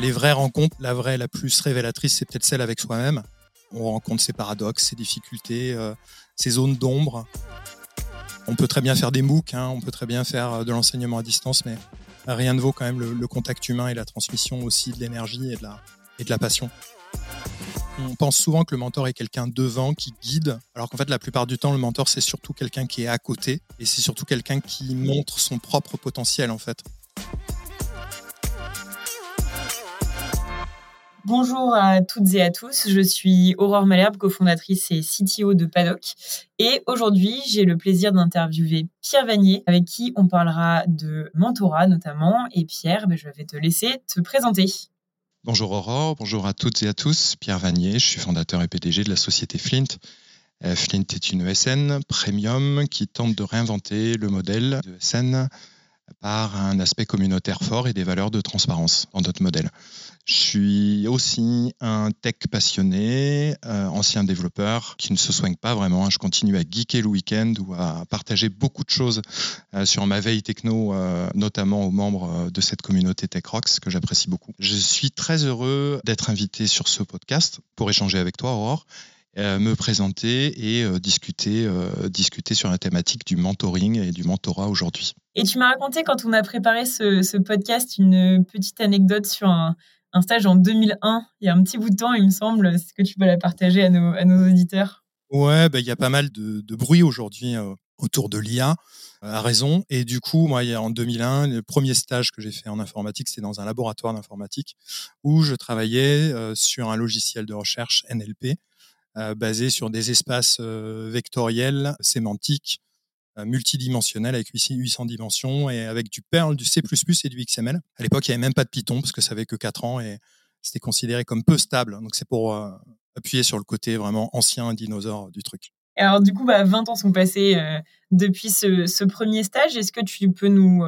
Les vraies rencontres, la vraie, la plus révélatrice, c'est peut-être celle avec soi-même. On rencontre ses paradoxes, ses difficultés, euh, ses zones d'ombre. On peut très bien faire des MOOC, hein, on peut très bien faire euh, de l'enseignement à distance, mais rien ne vaut quand même le, contact humain et la transmission aussi de l'énergie et, de la, et de la passion. On pense souvent que le mentor est quelqu'un devant qui guide, alors qu'en fait la plupart du temps le mentor c'est surtout quelqu'un qui est à côté et c'est surtout quelqu'un qui montre son propre potentiel en fait. Bonjour à toutes et à tous, je suis Aurore Malherbe, cofondatrice et CTO de Paddock. Et aujourd'hui, j'ai le plaisir d'interviewer Pierre Vanier, avec qui on parlera de mentorat notamment. Et Pierre, ben, je vais te laisser te présenter. Bonjour Aurore, bonjour à toutes et à tous. Pierre Vanier, je suis fondateur et PDG de la société Flint. Euh, Flint est une ESN premium qui tente de réinventer le modèle de ESN par un aspect communautaire fort et des valeurs de transparence dans notre modèle. Je suis aussi un tech passionné, euh, ancien développeur qui ne se soigne pas vraiment. Je continue à geeker le week-end ou à partager beaucoup de choses euh, sur ma veille techno, euh, notamment aux membres de cette communauté Tech que j'apprécie beaucoup. Je suis très heureux d'être invité sur ce podcast pour échanger avec toi, Aurore, me présenter et discuter, discuter sur la thématique du mentoring et du mentorat aujourd'hui. Et tu m'as raconté quand on a préparé ce, ce, podcast une petite anecdote sur un, un stage en 2001, il y a un petit bout de temps, il me semble. Est-ce que tu peux la partager à nos, à nos auditeurs? Ouais, bah, il y a pas mal de, de bruit aujourd'hui euh, autour de l'IA, à raison. Et du coup, moi, en 2001, le premier stage que j'ai fait en informatique, c'était dans un laboratoire d'informatique où je travaillais euh, sur un logiciel de recherche NLP euh, basé sur des espaces vectoriels, sémantiques, euh, multidimensionnel avec 800 dimensions et avec du Perl, du C++ et du XML. À l'époque, il n'y avait même pas de Python parce que ça avait que 4 ans et c'était considéré comme peu stable. Donc c'est pour euh, appuyer sur le côté vraiment ancien dinosaure du truc. Alors du coup, bah, 20 ans sont passés euh, depuis ce, premier stage. Est-ce que tu peux nous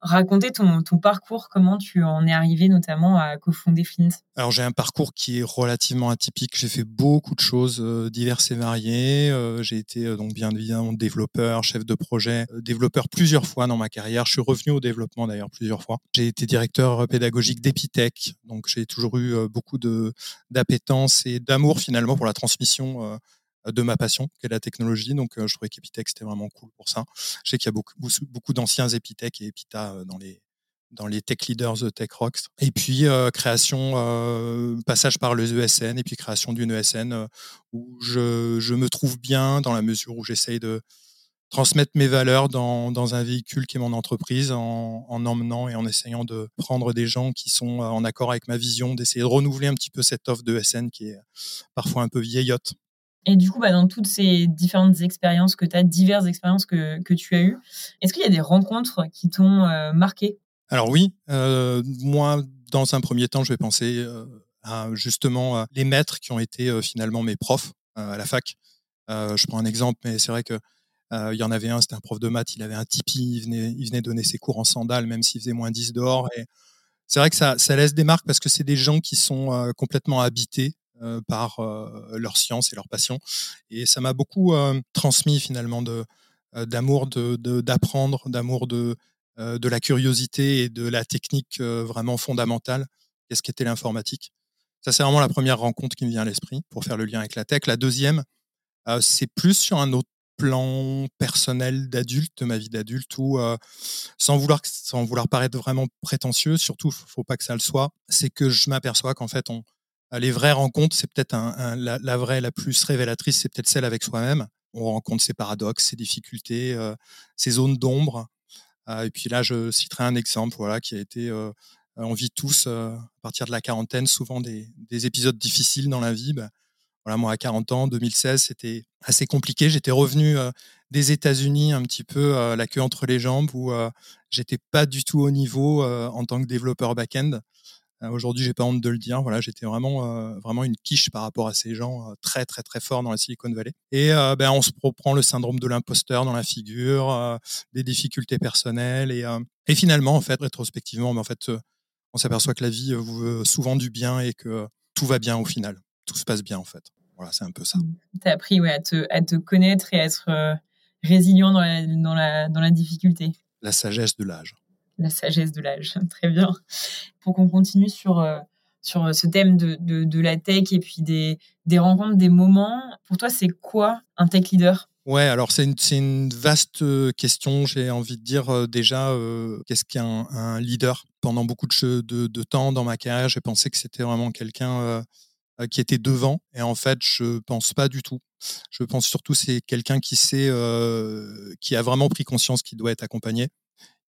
raconter ton, parcours, comment tu en es arrivé notamment à cofonder Flint? Alors j'ai un parcours qui est relativement atypique. J'ai fait beaucoup de choses euh, diverses et variées. Euh, j'ai été euh, donc bien évidemment développeur, chef de projet, développeur plusieurs fois dans ma carrière. Je suis revenu au développement d'ailleurs plusieurs fois. J'ai été directeur pédagogique d'Epitech, donc j'ai toujours eu beaucoup de d'appétence et d'amour finalement pour la transmission de ma passion, qui est la technologie. Donc, euh, je trouvais qu'Epitech, c'était vraiment cool pour ça. Je sais qu'il y a beaucoup, beaucoup d'anciens Epitech et Epita euh, dans les, dans les tech leaders de Tech Rocks. Et puis, euh, création, passage par les ESN et puis création d'une ESN où je, je, me trouve bien dans la mesure où j'essaye de transmettre mes valeurs dans, dans, un véhicule qui est mon entreprise en, en, emmenant et en essayant de prendre des gens qui sont en accord avec ma vision, d'essayer de renouveler un petit peu cette offre de ESN qui est parfois un peu vieillotte. Et du coup, bah, dans toutes ces différentes expériences que tu as, diverses expériences que, tu as eues, est-ce qu'il y a des rencontres qui t'ont euh, marqué? Alors oui, euh, moi, dans un premier temps, je vais penser euh, à justement les maîtres qui ont été finalement mes profs à la fac. je prends un exemple, mais c'est vrai que il y en avait un, c'était un prof de maths, il avait un tipi, il venait, il venait donner ses cours en sandales, même s'il faisait moins 10 dehors. C'est vrai que ça laisse des marques parce que c'est des gens qui sont complètement habités euh, par euh, leur science et leur passion. Et ça m'a beaucoup euh, transmis finalement d'amour d'apprendre, d'amour de de la curiosité et de la technique vraiment fondamentale. Qu'est-ce qu'était l'informatique Ça, c'est vraiment la première rencontre qui me vient à l'esprit pour faire le lien avec la tech. La deuxième, c'est plus sur un autre plan personnel d'adulte, de ma vie d'adulte, où, sans, vouloir, sans vouloir paraître vraiment prétentieux, surtout, faut pas que ça le soit, c'est que je m'aperçois qu'en fait, on, les vraies rencontres, c'est peut-être la, vraie, la plus révélatrice, c'est peut-être celle avec soi-même. On rencontre ses paradoxes, ses difficultés, euh, ses zones d'ombre. Euh, et puis là, je citerai un exemple, voilà, qui a été, on vit tous à partir de la quarantaine, souvent des, épisodes difficiles dans la vie. Bah, voilà, moi, à 40 ans, 2016, c'était assez compliqué. J'étais revenu des États-Unis un petit peu la queue entre les jambes, où j'étais pas du tout au niveau en tant que développeur back-end. Euh, aujourd'hui, j'ai pas honte de le dire. Voilà, j'étais vraiment, euh, vraiment une quiche par rapport à ces gens euh, très, très, très forts dans la Silicon Valley. Et ben, on se prend le syndrome de l'imposteur dans la figure, des difficultés personnelles, et, et finalement, en fait, rétrospectivement, mais ben, en fait, on s'aperçoit que la vie vous veut souvent du bien et que tout va bien au final. Tout se passe bien, en fait. Voilà, c'est un peu ça. Mmh. Tu as appris ouais, à, te, à te connaître et à être résilient dans la, dans la, dans la difficulté. La sagesse de l'âge. La sagesse de l'âge, très bien. Pour qu'on continue sur, sur ce thème de, de, la tech et puis des, des rencontres, des moments, pour toi, c'est quoi un tech leader? Ouais, alors c'est une, une, vaste question. J'ai envie de dire déjà, qu'est-ce qu'un un leader? Pendant beaucoup de, de, de, temps dans ma carrière, j'ai pensé que c'était vraiment quelqu'un euh, qui était devant. Et en fait, je pense pas du tout. Je pense surtout c'est quelqu'un qui sait, euh, qui a vraiment pris conscience qu'il doit être accompagné,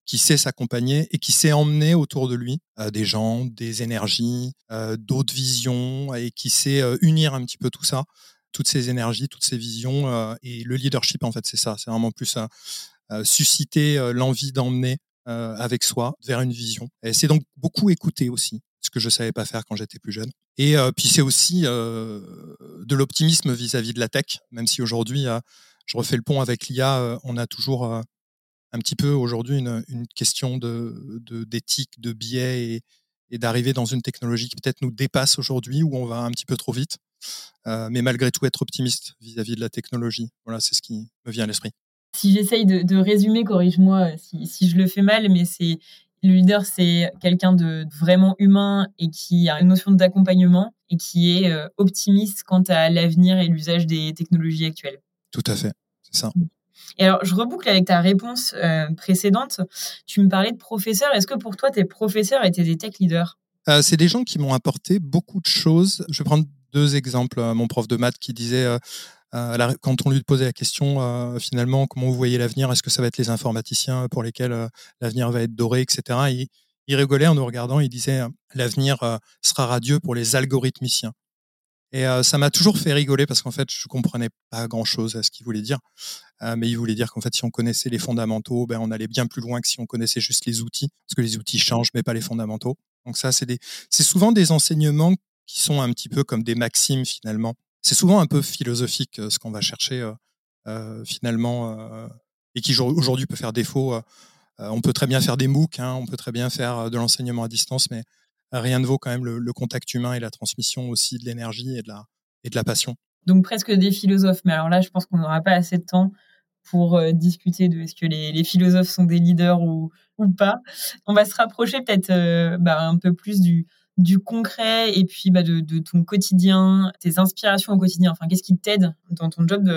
qui sait s'accompagner et qui sait emmener autour de lui euh, des gens, des énergies, d'autres visions et qui sait unir un petit peu tout ça, toutes ces énergies, toutes ces visions. et le leadership, en fait, c'est ça. C'est vraiment plus susciter l'envie d'emmener avec soi vers une vision. Et c'est donc beaucoup écouter aussi ce que je savais pas faire quand j'étais plus jeune. Et euh, puis c'est aussi euh, de l'optimisme vis-à-vis de la tech, même si aujourd'hui, euh, je refais le pont avec l'IA, on a toujours un petit peu aujourd'hui une, une, question de d'éthique, de, biais et, et d'arriver dans une technologie qui peut-être nous dépasse aujourd'hui, où on va un petit peu trop vite. mais malgré tout, être optimiste vis-à-vis de la technologie. Voilà, c'est ce qui me vient à l'esprit. Si j'essaye de, de, résumer, corrige-moi si, si, je le fais mal, mais c'est le leader, c'est quelqu'un de vraiment humain et qui a une notion d'accompagnement et qui est euh, optimiste quant à l'avenir et l'usage des technologies actuelles. Tout à fait, c'est ça. Et alors, je reboucle avec ta réponse euh, précédente. Tu me parlais de professeurs. Est-ce que pour toi, tes professeurs étaient des tech leaders? Euh, C'est des gens qui m'ont apporté beaucoup de choses. Je vais prendre deux exemples. Mon prof de maths qui disait euh, quand on lui posait la question, euh, finalement, comment vous voyez l'avenir? Est-ce que ça va être les informaticiens pour lesquels euh, l'avenir va être doré, etc. il, rigolait en nous regardant, il disait l'avenir sera radieux pour les algorithmiciens. Et ça m'a toujours fait rigoler parce qu'en fait, je comprenais pas grand-chose à ce qu'il voulait dire. mais il voulait dire qu'en fait, si on connaissait les fondamentaux, ben, on allait bien plus loin que si on connaissait juste les outils, parce que les outils changent, mais pas les fondamentaux. Donc ça, c'est des, souvent des enseignements qui sont un petit peu comme des maximes finalement c'est souvent un peu philosophique ce qu'on va chercher finalement et qui aujourd'hui peut faire défaut. on peut très bien faire des MOOC, hein, on peut très bien faire de l'enseignement à distance, mais rien ne vaut quand même le, contact humain et la transmission aussi de l'énergie et de la et de la passion. Donc presque des philosophes, mais alors là, je pense qu'on n'aura pas assez de temps pour discuter de est-ce que les, philosophes sont des leaders ou, ou pas. On va se rapprocher peut-être bah, un peu plus du, du concret et puis bah, de, ton quotidien, tes inspirations au quotidien. Enfin, qu'est-ce qui t'aide dans ton job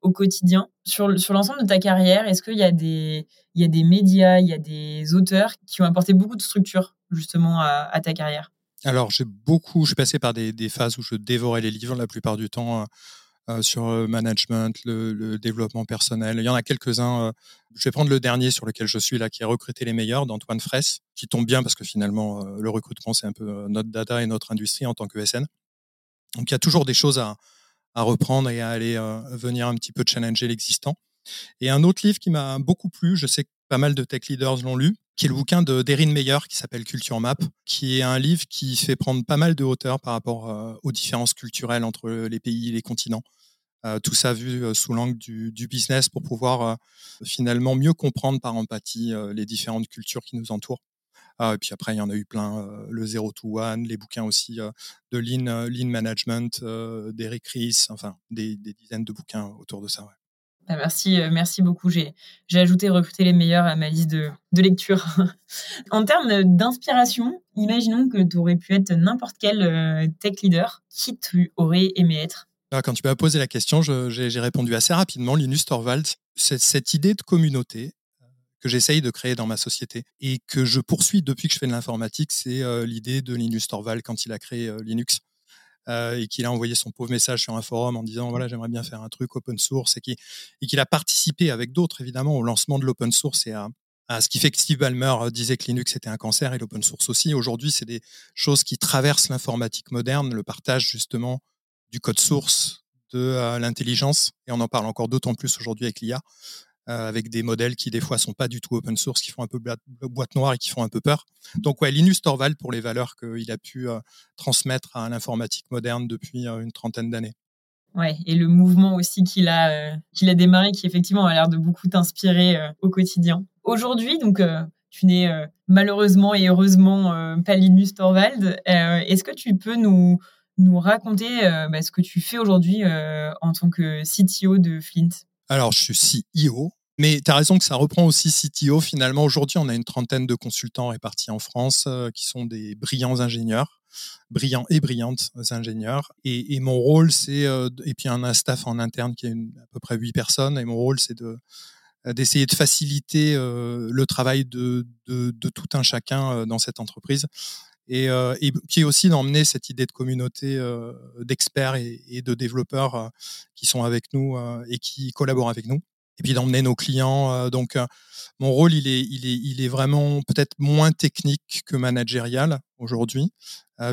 au quotidien? Sur, sur l'ensemble de ta carrière, est-ce qu'il y, a des, il y a des médias, il y a des auteurs qui ont apporté beaucoup de structure? Justement à, ta carrière? Alors, j'ai beaucoup, je suis passé par des, phases où je dévorais les livres la plupart du temps. Euh, sur le management, le, développement personnel. Il y en a quelques-uns. Euh, je vais prendre le dernier sur lequel je suis là, qui a recruté les meilleurs, d'Antoine Fraisse, qui tombe bien parce que finalement, euh, le recrutement, c'est un peu notre data et notre industrie en tant que SN. Donc, il y a toujours des choses à, à reprendre et à aller venir un petit peu challenger l'existant. Et un autre livre qui m'a beaucoup plu, je sais que pas mal de tech leaders l'ont lu, qui est le bouquin de d'Erin Meyer qui s'appelle Culture Map, qui est un livre qui fait prendre pas mal de hauteur par rapport aux différences culturelles entre les pays et les continents. Euh, tout ça vu euh, sous l'angle du, business pour pouvoir euh, finalement mieux comprendre par empathie les différentes cultures qui nous entourent. et puis après, il y en a eu plein, le Zero to One, les bouquins aussi de Lean, Lean Management, d'Eric Ries, enfin des, dizaines de bouquins autour de ça. Bah, merci, merci beaucoup. J'ai, ajouté recruter les meilleurs à ma liste de, de lecture. en termes d'inspiration, imaginons que tu aurais pu être n'importe quel tech leader. Qui tu aurais aimé être? Quand tu m'as posé la question, j'ai répondu assez rapidement, Linus Torvalds. Cette idée de communauté euh, que j'essaye de créer dans ma société et que je poursuis depuis que je fais de l'informatique, c'est euh, l'idée de Linus Torvalds quand il a créé euh, et qu'il a envoyé son pauvre message sur un forum en disant voilà j'aimerais bien faire un truc open source et qu'il a participé avec d'autres évidemment au lancement de l'open source et à, à, ce qui fait que Steve Ballmer disait que Linux était un cancer et l'open source aussi. Aujourd'hui, c'est des choses qui traversent l'informatique moderne, le partage justement du code source, de euh, l'intelligence, et on en parle encore d'autant plus aujourd'hui avec l'IA, euh, avec des modèles qui des fois sont pas du tout open source, qui font un peu boîte noire et qui font un peu peur. Donc ouais, Linus Torvald pour les valeurs qu'il a pu euh, transmettre à l'informatique moderne depuis une trentaine d'années. Ouais, et le mouvement aussi qu'il a, démarré, qui effectivement a l'air de beaucoup t'inspirer au quotidien. Aujourd'hui, donc, tu n'es malheureusement et heureusement pas Linus Torvald. Est-ce que tu peux nous, raconter euh, bah, ce que tu fais aujourd'hui euh, en tant que CTO de Flint? Alors, je suis CEO, Mais tu as raison que ça reprend aussi CTO. Finalement, aujourd'hui, on a une trentaine de consultants répartis en France euh, qui sont des brillants ingénieurs, brillants et brillantes ingénieurs. Et, mon rôle, c'est, euh, et puis un staff en interne qui est à peu près huit personnes, et mon rôle, c'est de d'essayer de faciliter le travail de, tout un chacun dans cette entreprise et, euh, et puis aussi d'emmener cette idée de communauté euh, d'experts et, de développeurs euh, qui sont avec nous et qui collaborent avec nous. Et puis d'emmener nos clients. Donc, mon rôle, il est, il est, il est vraiment peut-être moins technique que managérial aujourd'hui,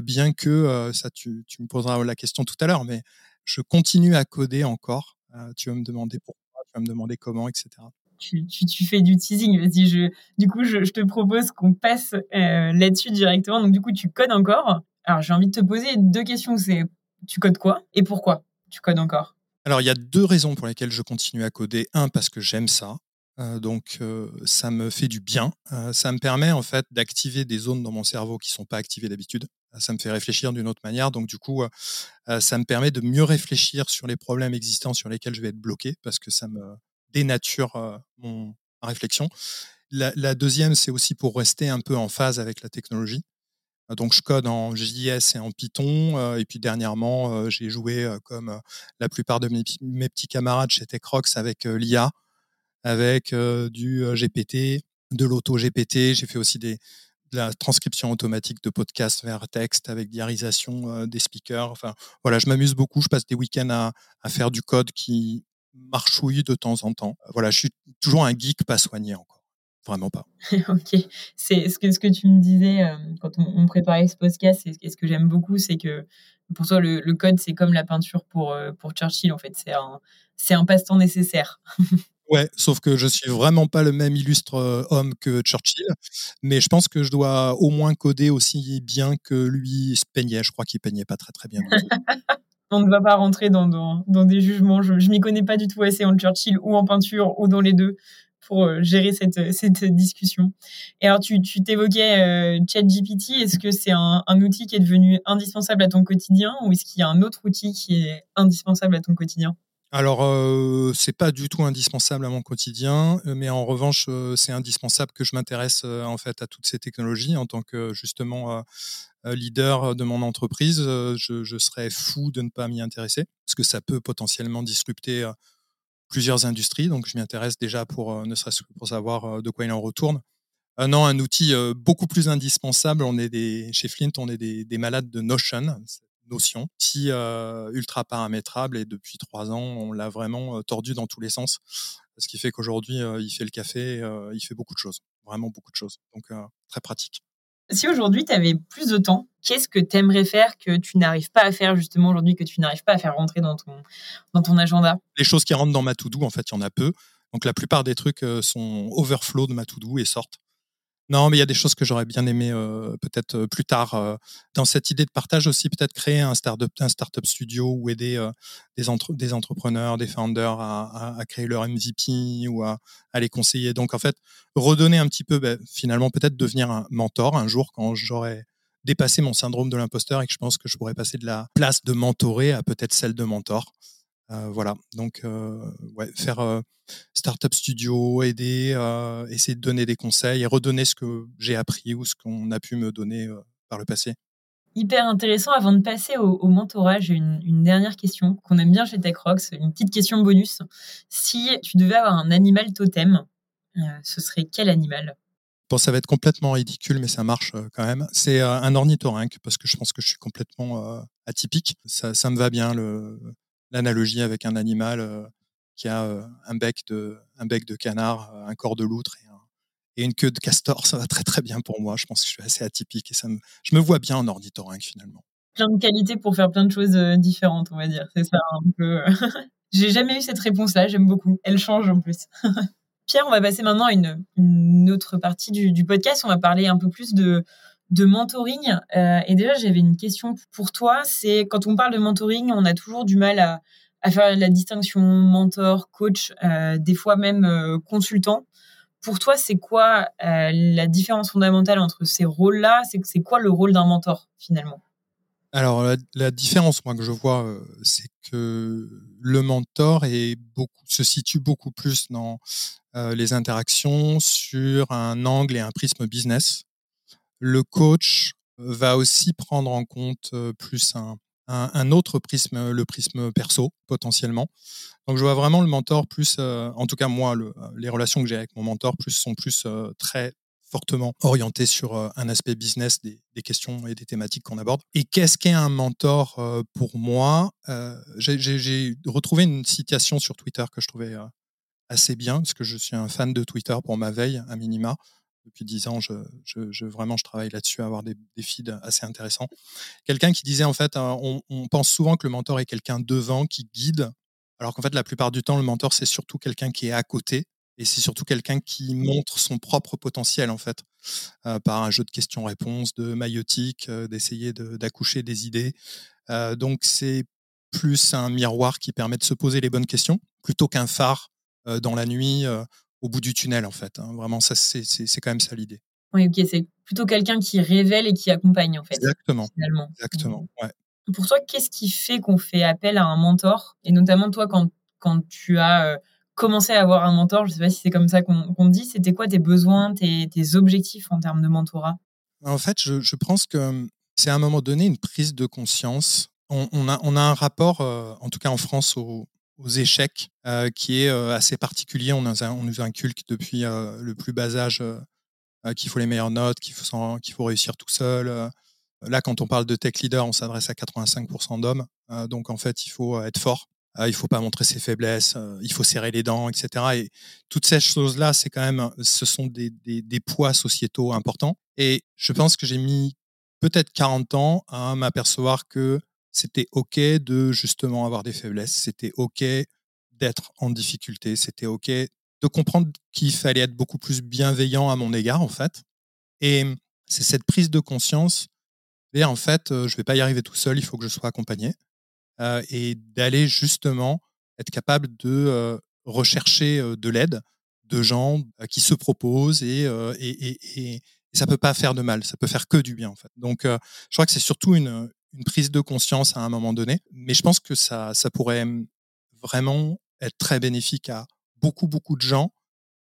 bien que ça, tu, tu, me poseras la question tout à l'heure, mais je continue à coder encore. tu vas me demander pourquoi, tu vas me demander comment, etc tu, fais du teasing. Vas-y, je, du coup, je, te propose qu'on passe euh, là-dessus directement. Donc, du coup, tu codes encore. Alors, j'ai envie de te poser deux questions. C'est tu codes quoi et pourquoi tu codes encore? Alors, il y a deux raisons pour lesquelles je continue à coder. Un, parce que j'aime ça. Euh, donc, euh, ça me fait du bien. ça me permet en fait d'activer des zones dans mon cerveau qui sont pas activées d'habitude. Ça me fait réfléchir d'une autre manière. Donc, du coup, ça me permet de mieux réfléchir sur les problèmes existants sur lesquels je vais être bloqué parce que ça me, dénature mon réflexion. La, deuxième, c'est aussi pour rester un peu en phase avec la technologie. Donc, je code en JS et en Python. Et puis, dernièrement, j'ai joué comme la plupart de mes, petits camarades chez TechRox avec l'IA, avec du GPT, de l'auto-GPT. J'ai fait aussi des, de la transcription automatique de podcasts vers texte avec diarisation des speakers. Enfin, voilà, je m'amuse beaucoup. Je passe des week-ends à, faire du code qui marchouille de temps en temps. Voilà, je suis toujours un geek pas soigné encore. Vraiment pas. ok. C'est ce que, ce que tu me disais euh, quand on, préparait ce podcast et ce que j'aime beaucoup, c'est que pour toi, le, code, c'est comme la peinture pour, euh, pour Churchill, en fait. C'est un, c'est un passe-temps nécessaire. Ouais, sauf que je suis vraiment pas le même illustre euh, homme que Churchill, mais je pense que je dois au moins coder aussi bien que lui se peignait. Je crois qu'il peignait pas très très bien. on ne va pas rentrer dans, des jugements. Je, ne m'y connais pas du tout assez en Churchill ou en peinture ou dans les deux pour euh, gérer cette, cette discussion. Et alors, tu, t'évoquais euh, ChatGPT. Est-ce que c'est un, outil qui est devenu indispensable à ton quotidien ou est-ce qu'il y a un autre outil qui est indispensable à ton quotidien? Alors, euh, c'est pas du tout indispensable à mon quotidien, mais en revanche, c'est indispensable que je m'intéresse en fait à toutes ces technologies en tant que justement euh, leader de mon entreprise, euh, je, serais fou de ne pas m'y intéresser, parce que ça peut potentiellement disrupter euh, plusieurs industries. Donc, je m'y intéresse déjà pour, ne serait-ce que pour savoir de quoi il en retourne. non, un outil beaucoup plus indispensable. On est des, chez Flint, on est des, malades de Notion, notion, qui ultra paramétrable et depuis trois ans, on l'a vraiment tordu dans tous les sens. Ce qui fait qu'aujourd'hui, il fait le café, il fait beaucoup de choses, vraiment beaucoup de choses. Donc, très pratique. Si aujourd'hui, tu avais plus de temps, qu'est-ce que tu aimerais faire que tu n'arrives pas à faire justement aujourd'hui, que tu n'arrives pas à faire rentrer dans ton, dans ton agenda? Les choses qui rentrent dans ma to-do, en fait, il y en a peu. Donc la plupart des trucs euh, sont overflow de ma to-do et sortent. Non, mais il y a des choses que j'aurais bien aimé euh, peut-être euh, plus tard. Euh, dans cette idée de partage aussi, peut-être créer un startup, un startup studio ou aider des, des entrepreneurs, des founders à, créer leur MVP ou à, les conseiller. Donc en fait, redonner un petit peu, ben, finalement, peut-être devenir un mentor un jour quand j'aurai dépassé mon syndrome de l'imposteur et que je pense que je pourrais passer de la place de mentorer à peut-être celle de mentor. Euh, voilà, donc euh, ouais, faire euh, startup studio, aider, essayer de donner des conseils et redonner ce que j'ai appris ou ce qu'on a pu me donner par le passé. Hyper intéressant. Avant de passer au, mentorat, j'ai une, dernière question qu'on aime bien chez TechRox, une petite question bonus. Si tu devais avoir un animal totem, ce serait quel animal? Bon, ça va être complètement ridicule, mais ça marche quand même. C'est un ornithorynque parce que je pense que je suis complètement atypique. Ça, ça, me va bien le, l'analogie avec un animal euh, qui a euh, un bec de un bec de canard, euh, un corps de loutre et, une queue de castor, ça va très très bien pour moi. Je pense que je suis assez atypique et ça je me vois bien en ornithorynque finalement. Plein de qualités pour faire plein de choses différentes, on va dire. C'est ça. J'ai jamais eu cette réponse-là. J'aime beaucoup. Elle change en plus. Pierre, on va passer maintenant à une, autre partie du, podcast. On va parler un peu plus de, de mentoring. Euh, et déjà, j'avais une question pour toi. C'est quand on parle de mentoring, on a toujours du mal à, faire la distinction mentor, coach, euh, des fois même euh, consultant. Pour toi, c'est quoi la différence fondamentale entre ces rôles-là? C'est quoi le rôle d'un mentor finalement? Alors la, différence, moi que je vois, c'est que le mentor est se situe beaucoup plus dans les interactions sur un angle et un prisme business. Le coach va aussi prendre en compte plus un, autre prisme, le prisme perso potentiellement. Donc je vois vraiment le mentor plus, en tout cas moi, le, les relations que j'ai avec mon mentor plus sont plus très fortement orientées sur un aspect business des, des, questions et des thématiques qu'on aborde. Et qu'est-ce qu'est un mentor pour moi J'ai retrouvé une citation sur Twitter que je trouvais assez bien, parce que je suis un fan de Twitter pour ma veille, à minima depuis dix ans, je, je, vraiment, je travaille là-dessus à avoir des, des, feeds assez intéressants. Quelqu'un qui disait, en fait, hein, on, pense souvent que le mentor est quelqu'un devant qui guide, alors qu'en fait, la plupart du temps, le mentor, c'est surtout quelqu'un qui est à côté et c'est surtout quelqu'un qui montre son propre potentiel, en fait, euh, par un jeu de questions-réponses, de maïotique, euh, d'essayer d'accoucher des idées. Euh, donc, c'est plus un miroir qui permet de se poser les bonnes questions plutôt qu'un phare dans la nuit au bout du tunnel, en fait. Hein. Vraiment, ça, c'est quand même ça l'idée. Oui, ok, c'est plutôt quelqu'un qui révèle et qui accompagne, en fait. Exactement. Finalement. Exactement, ouais. Pour toi, qu'est-ce qui fait qu'on fait appel à un mentor? Et notamment, toi, quand, quand tu as euh, commencé à avoir un mentor, je ne sais pas si c'est comme ça qu'on dit, c'était quoi tes besoins, tes, tes, objectifs en termes de mentorat? En fait, je, je pense que hum, c'est à un moment donné une prise de conscience. On, on, a, on a, un rapport, euh, en tout cas en France, au, aux échecs, euh, qui est euh, assez particulier. On, nous inculque depuis euh, le plus bas âge qu'il faut les meilleures notes, qu'il faut, réussir tout seul. Là, quand on parle de tech leader, on s'adresse à 85% d'hommes. donc, en fait, il faut être fort. il ne faut pas montrer ses faiblesses. il faut serrer les dents, etc. Et toutes ces choses-là, c'est quand même, ce sont des, des, poids sociétaux importants. Et je pense que j'ai mis peut-être 40 ans à m'apercevoir que c'était OK de justement avoir des faiblesses, c'était OK d'être en difficulté, c'était OK de comprendre qu'il fallait être beaucoup plus bienveillant à mon égard, en fait. Et c'est cette prise de conscience, et en fait, je ne vais pas y arriver tout seul, il faut que je sois accompagné, et d'aller justement être capable de rechercher de l'aide de gens qui se proposent et, et, et, ça peut pas faire de mal, ça peut faire que du bien en fait. Donc je crois que c'est surtout une, une prise de conscience à un moment donné. Mais je pense que ça, ça pourrait vraiment être très bénéfique à beaucoup, beaucoup de gens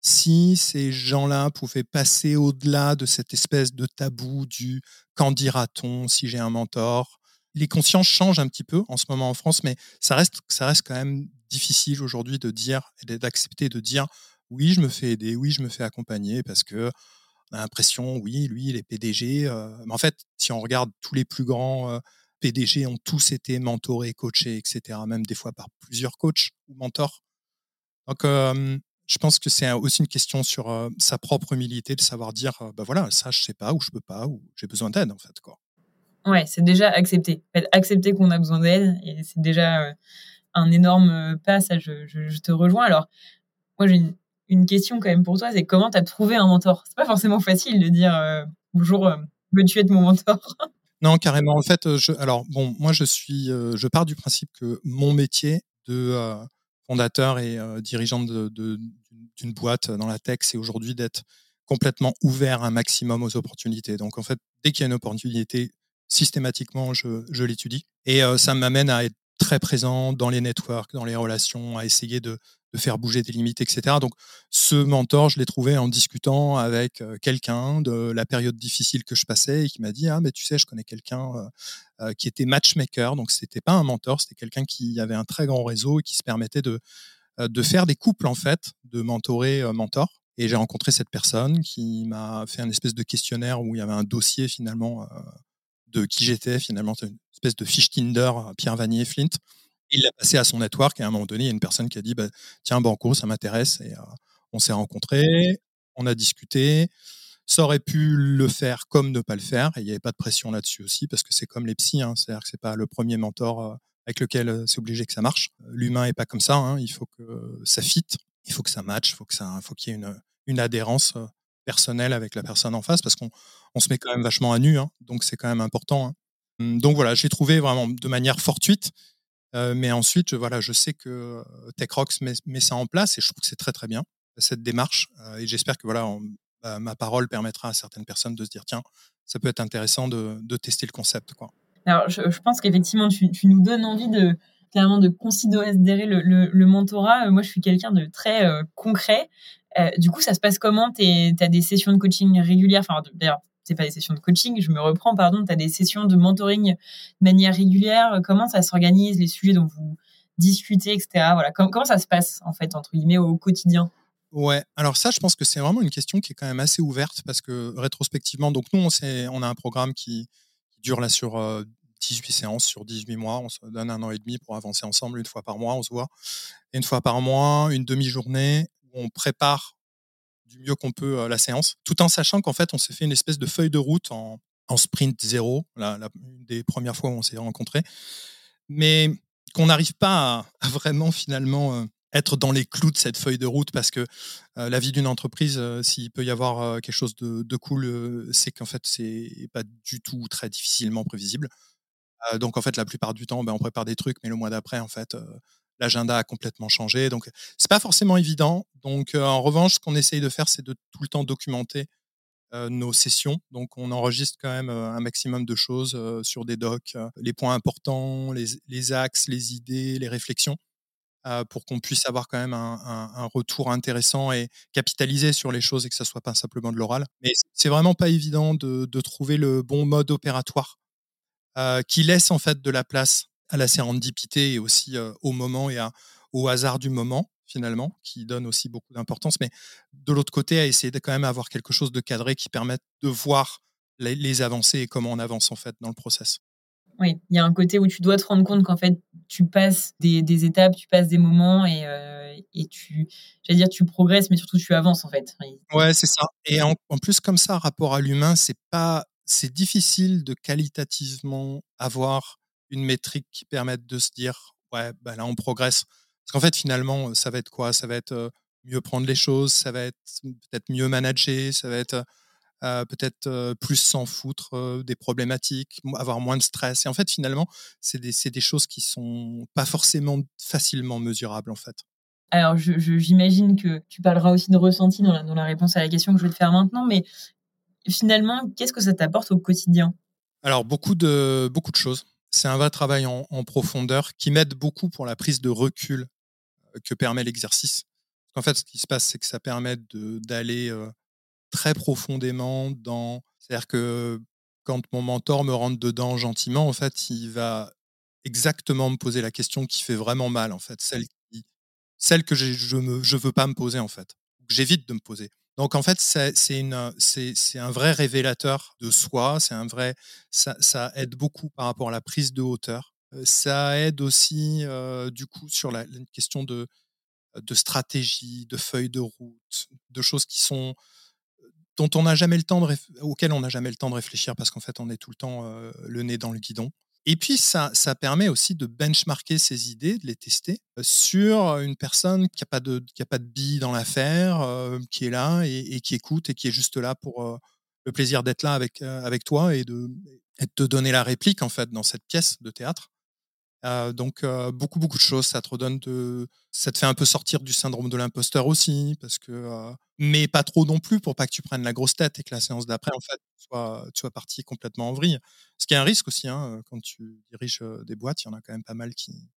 si ces gens-là pouvaient passer au-delà de cette espèce de tabou du qu'en dira-t-on si j'ai un mentor? Les consciences changent un petit peu en ce moment en France, mais ça reste, ça reste quand même difficile aujourd'hui de dire et d'accepter de dire oui, je me fais aider, oui, je me fais accompagner parce que l'impression, oui, lui, il est PDG. Euh, mais en fait, si on regarde tous les plus grands euh, PDG ont tous été mentorés, coachés, etc., même des fois par plusieurs coachs ou mentors. Donc, je pense que c'est aussi une question sur sa propre humilité de savoir dire, bah voilà, ça, je sais pas, ou je peux pas, ou j'ai besoin d'aide, en fait. Quoi. Ouais, c'est déjà accepter. accepter qu'on a besoin d'aide, et c'est déjà un énorme pas, ça, je, je, te rejoins. Alors, moi, j'ai une, une question quand même pour toi, c'est comment tu as trouvé un mentor? C'est pas forcément facile de dire euh, bonjour, euh, veux-tu être mon mentor Non, carrément. En fait, je, alors bon, moi je suis, euh, je pars du principe que mon métier de fondateur et dirigeant d'une boîte dans la tech, c'est aujourd'hui d'être complètement ouvert un maximum aux opportunités. Donc en fait, dès qu'il y a une opportunité, systématiquement, je, je l'étudie. Et ça m'amène à être très présent dans les networks, dans les relations, à essayer de, de faire bouger des limites, etc. Donc, ce mentor, je l'ai trouvé en discutant avec euh, quelqu'un de la période difficile que je passais et qui m'a dit Ah, mais tu sais, je connais quelqu'un euh, euh, qui était matchmaker. Donc, c'était pas un mentor, c'était quelqu'un qui avait un très grand réseau et qui se permettait de, de faire des couples, en fait, de mentorer mentor. Et j'ai rencontré cette personne qui m'a fait un espèce de questionnaire où il y avait un dossier finalement de qui j'étais, finalement, une espèce de fiche Tinder, Pierre Vanier, Flint. Il l'a passé à son network et à un moment donné, il y a une personne qui a dit bah, Tiens, Banco, ça m'intéresse. Et euh, on s'est rencontrés, on a discuté. Ça aurait pu le faire comme ne pas le faire. Et il n'y avait pas de pression là-dessus aussi, parce que c'est comme les psys. Hein, C'est-à-dire que ce n'est pas le premier mentor euh, avec lequel euh, c'est obligé que ça marche. L'humain n'est pas comme ça. Hein, il faut que ça fit, il faut que ça matche, il faut qu'il y ait une, adhérence personnelle avec la personne en face, parce qu'on on se met quand même vachement à nu. Hein, donc c'est quand même important. Hum, donc voilà, j'ai trouvé vraiment de manière fortuite mais ensuite, voilà, je sais que TechRox met, ça en place et je trouve que c'est très très bien cette démarche. et j'espère que voilà, bah, ma parole permettra à certaines personnes de se dire tiens, ça peut être intéressant de, tester le concept. Quoi. Alors, je, pense qu'effectivement, tu, nous donnes envie de clairement de considérer le, mentorat. Moi, je suis quelqu'un de très concret. du coup, ça se passe comment Tu as des sessions de coaching régulières? D'ailleurs, c'est pas des sessions de coaching, je me reprends, pardon. Tu as des sessions de mentoring de manière régulière. Comment ça s'organise Les sujets dont vous discutez, etc. Voilà. Comment, ça se passe, en fait, entre guillemets, au quotidien? Ouais, alors ça, je pense que c'est vraiment une question qui est quand même assez ouverte parce que rétrospectivement, donc nous, on, on a un programme qui, dure là sur 18 euh, séances, sur 18 mois. On se donne un an et demi pour avancer ensemble une fois par mois, on se voit. Une fois par mois, une demi-journée on prépare du mieux qu'on peut euh, la séance, tout en sachant qu'en fait, on s'est fait une espèce de feuille de route en, sprint zéro, la, une des premières fois où on s'est rencontrés, mais qu'on n'arrive pas à, vraiment finalement euh, être dans les clous de cette feuille de route parce que euh, la vie d'une entreprise, s'il peut y avoir quelque chose de, cool, c'est qu'en fait, c'est pas du tout très difficilement prévisible. donc, en fait, la plupart du temps, ben, on prépare des trucs, mais le mois d'après, en fait, l'agenda a complètement changé. Donc, c'est pas forcément évident. Donc, en revanche, ce qu'on essaye de faire, c'est de tout le temps documenter nos sessions. Donc, on enregistre quand même un maximum de choses sur des docs, les points importants, les axes, les idées, les réflexions. Euh, pour qu'on puisse avoir quand même un, retour intéressant et capitaliser sur les choses et que ça soit pas simplement de l'oral. Mais c'est vraiment pas évident de, trouver le bon mode opératoire euh, qui laisse en fait de la place à la sérendipité et aussi au moment et au hasard du moment finalement, qui donne aussi beaucoup d'importance. Mais de l'autre côté, à essayer de quand même avoir quelque chose de cadré qui permette de voir les, les avancées et comment on avance en fait dans le process. Oui, il y a un côté où tu dois te rendre compte qu'en fait, tu passes des, étapes, tu passes des moments et, euh, et tu, j'allais dire, tu progresses, mais surtout tu avances en fait. Ouais, c'est ça. Et en, plus, comme ça, rapport à l'humain, c'est pas, c'est difficile de qualitativement avoir une métrique qui permette de se dire, ouais, bah là, on progresse. Parce qu'en fait, finalement, ça va être quoi? Ça va être mieux prendre les choses, ça va être peut-être mieux manager, ça va être peut-être plus s'en foutre des problématiques, avoir moins de stress. Et en fait, finalement, c'est des, des, choses qui sont pas forcément facilement mesurables, en fait. Alors, j'imagine que tu parleras aussi de ressenti dans la, dans la réponse à la question que je vais te faire maintenant, mais finalement, qu'est-ce que ça t'apporte au quotidien? Alors, beaucoup de, beaucoup de choses. C'est un vrai travail en, profondeur qui m'aide beaucoup pour la prise de recul que permet l'exercice. En fait, ce qui se passe, c'est que ça permet d'aller très profondément dans. C'est-à-dire que quand mon mentor me rentre dedans gentiment, en fait, il va exactement me poser la question qui fait vraiment mal, en fait, celle, que je ne veux pas me poser, en fait, que j'évite de me poser. Donc, en fait, c'est un vrai révélateur de soi, c'est un vrai, ça, aide beaucoup par rapport à la prise de hauteur. Ça aide aussi, du coup, sur la, question de, de stratégie, de feuille de route, de choses qui sont dont on n'a jamais le temps de auquel on n'a jamais le temps de réfléchir parce qu'en fait on est tout le temps euh, le nez dans le guidon. Et puis ça, ça permet aussi de benchmarker ses idées, de les tester euh, sur une personne qui n'a pas de qui pas de bille dans l'affaire, qui est là et, qui écoute et qui est juste là pour le plaisir d'être là avec avec toi et de, te donner la réplique en fait dans cette pièce de théâtre. Donc beaucoup beaucoup de choses, ça te redonne de, ça te fait un peu sortir du syndrome de l'imposteur aussi, parce que, mais pas trop non plus pour pas que tu prennes la grosse tête et que la séance d'après en fait soit, tu sois parti complètement en vrille. Ce qui est un risque aussi, hein, quand tu diriges des boîtes, il y en a quand même pas mal qui,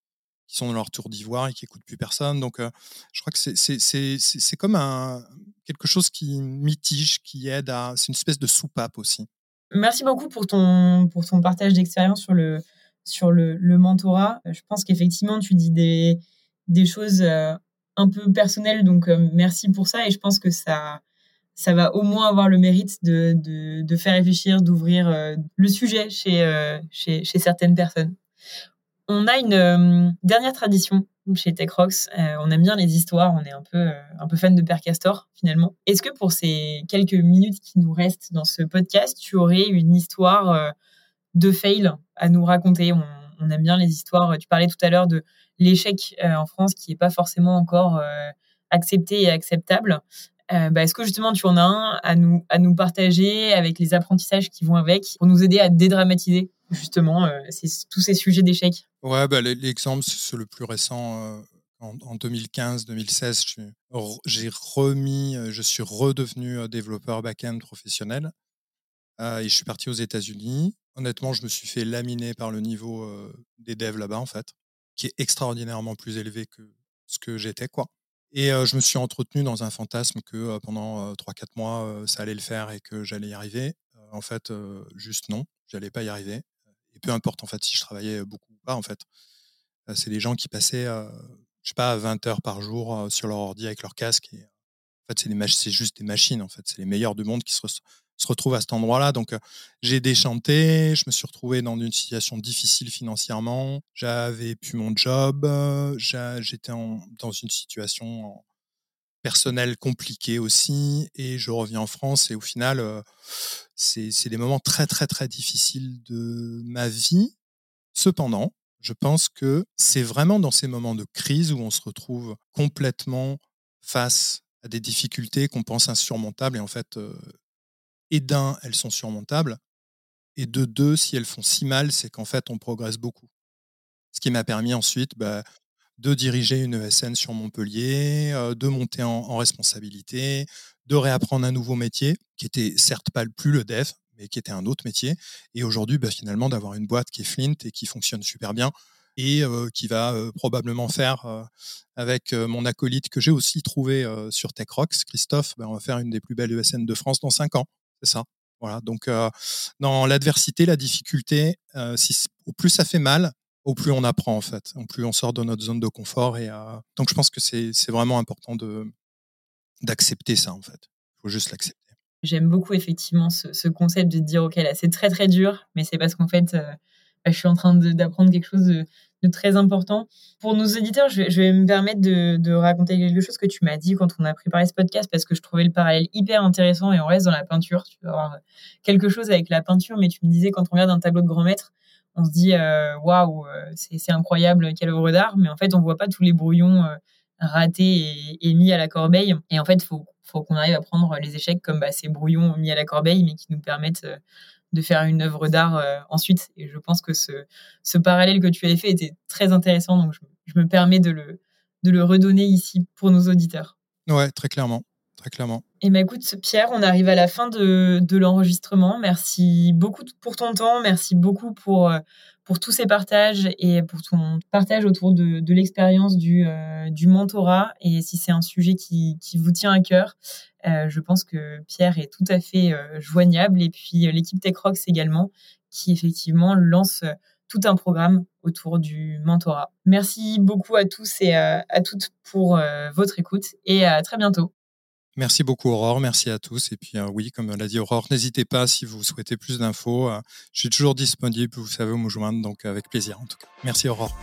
sont dans leur tour d'ivoire et qui écoutent plus personne. Donc je crois que c'est comme quelque chose qui mitige, qui aide à, c'est une espèce de soupape aussi. Merci beaucoup pour ton pour ton partage d'expérience sur le sur le, mentorat. Euh, je pense qu'effectivement, tu dis des, des choses euh, un peu personnelles, donc euh, merci pour ça. Et je pense que ça, ça va au moins avoir le mérite de, de, faire réfléchir, d'ouvrir le sujet chez, chez, chez, certaines personnes. On a une dernière tradition chez TechRox. on aime bien les histoires, on est un peu, un peu fan de Père Castor finalement. Est-ce que pour ces quelques minutes qui nous restent dans ce podcast, tu aurais une histoire de fail à nous raconter? On, aime bien les histoires. Tu parlais tout à l'heure de l'échec euh, en France qui n'est pas forcément encore euh, accepté et acceptable. Euh, bah, est-ce que justement tu en as un à nous, à nous partager avec les apprentissages qui vont avec pour nous aider à dédramatiser justement tous ces sujets d'échec Ouais, bah, l'exemple, c'est le plus récent. en, 2015-2016, j'ai remis, je suis redevenu développeur back-end professionnel. et je suis parti aux États-Unis honnêtement, je me suis fait laminer par le niveau des devs là-bas, en fait, qui est extraordinairement plus élevé que ce que j'étais, quoi. Et je me suis entretenu dans un fantasme que pendant 3-4 mois, ça allait le faire et que j'allais y arriver. en fait, juste non, j'allais pas y arriver. Et peu importe, en fait, si je travaillais beaucoup ou pas, en fait. c'est des gens qui passaient, je sais pas, 20 heures par jour sur leur ordi avec leur casque. En fait, c'est juste des machines, en fait. C'est les meilleurs du monde qui se, se retrouvent à cet endroit-là. Donc, j'ai déchanté, je me suis retrouvé dans une situation difficile financièrement. J'avais plus mon job, j'étais dans une situation personnelle compliquée aussi, et je reviens en France. Et au final, c'est des moments très, très, très difficiles de ma vie. Cependant, je pense que c'est vraiment dans ces moments de crise où on se retrouve complètement face à des difficultés qu'on pense insurmontables et en fait, et d'un, elles sont surmontables, et de deux, si elles font si mal, c'est qu'en fait, on progresse beaucoup. Ce qui m'a permis ensuite bah, de diriger une ESN sur Montpellier, de monter en, responsabilité, de réapprendre un nouveau métier, qui était certes pas plus le dev, mais qui était un autre métier, et aujourd'hui, bah, finalement, d'avoir une boîte qui est Flint et qui fonctionne super bien, et qui va probablement faire avec mon acolyte que j'ai aussi trouvé sur TechRox, Christophe, bah, on va faire une des plus belles ESN de France dans cinq ans. C'est ça. Voilà. Donc, dans l'adversité, la difficulté, au plus ça fait mal, au plus on apprend en fait, au plus on sort de notre zone de confort. Et donc, je pense que c'est vraiment important d'accepter ça en fait. Il faut juste l'accepter. J'aime beaucoup effectivement ce, concept de dire ok là c'est très très dur, mais c'est parce qu'en fait bah, je suis en train d'apprendre quelque chose de, très important. Pour nos auditeurs, je, vais me permettre de, raconter quelque chose que tu m'as dit quand on a préparé ce podcast parce que je trouvais le parallèle hyper intéressant et on reste dans la peinture. Tu vas avoir quelque chose avec la peinture, mais tu me disais quand on regarde un tableau de grand maître, on se dit euh, waouh, euh, c'est incroyable, quelle œuvre d'art, mais en fait on voit pas tous les brouillons euh, ratés et, mis à la corbeille. Et en fait, faut, faut qu'on arrive à prendre les échecs comme bah, ces brouillons mis à la corbeille, mais qui nous permettent de faire une œuvre d'art euh, ensuite. Et je pense que ce, ce parallèle que tu avais fait était très intéressant, donc je, me permets de le, de le redonner ici pour nos auditeurs. Ouais, très clairement. Très clairement. Et bah écoute, Pierre, on arrive à la fin de, de l'enregistrement. Merci beaucoup pour ton temps. Merci beaucoup pour, euh, pour tous ces partages et pour ton partage autour de, l'expérience du, euh, du mentorat. Et si c'est un sujet qui, qui vous tient à cœur, euh, je pense que Pierre est tout à fait euh, joignable. Et puis l'équipe TechRox également, qui effectivement lance tout un programme autour du mentorat. Merci beaucoup à tous et à, à toutes pour votre écoute et à très bientôt. Merci beaucoup Aurore, merci à tous. Et puis oui, comme l'a dit Aurore, n'hésitez pas si vous souhaitez plus d'infos. je suis toujours disponible, vous savez où me joindre, donc avec plaisir en tout cas. Merci Aurore.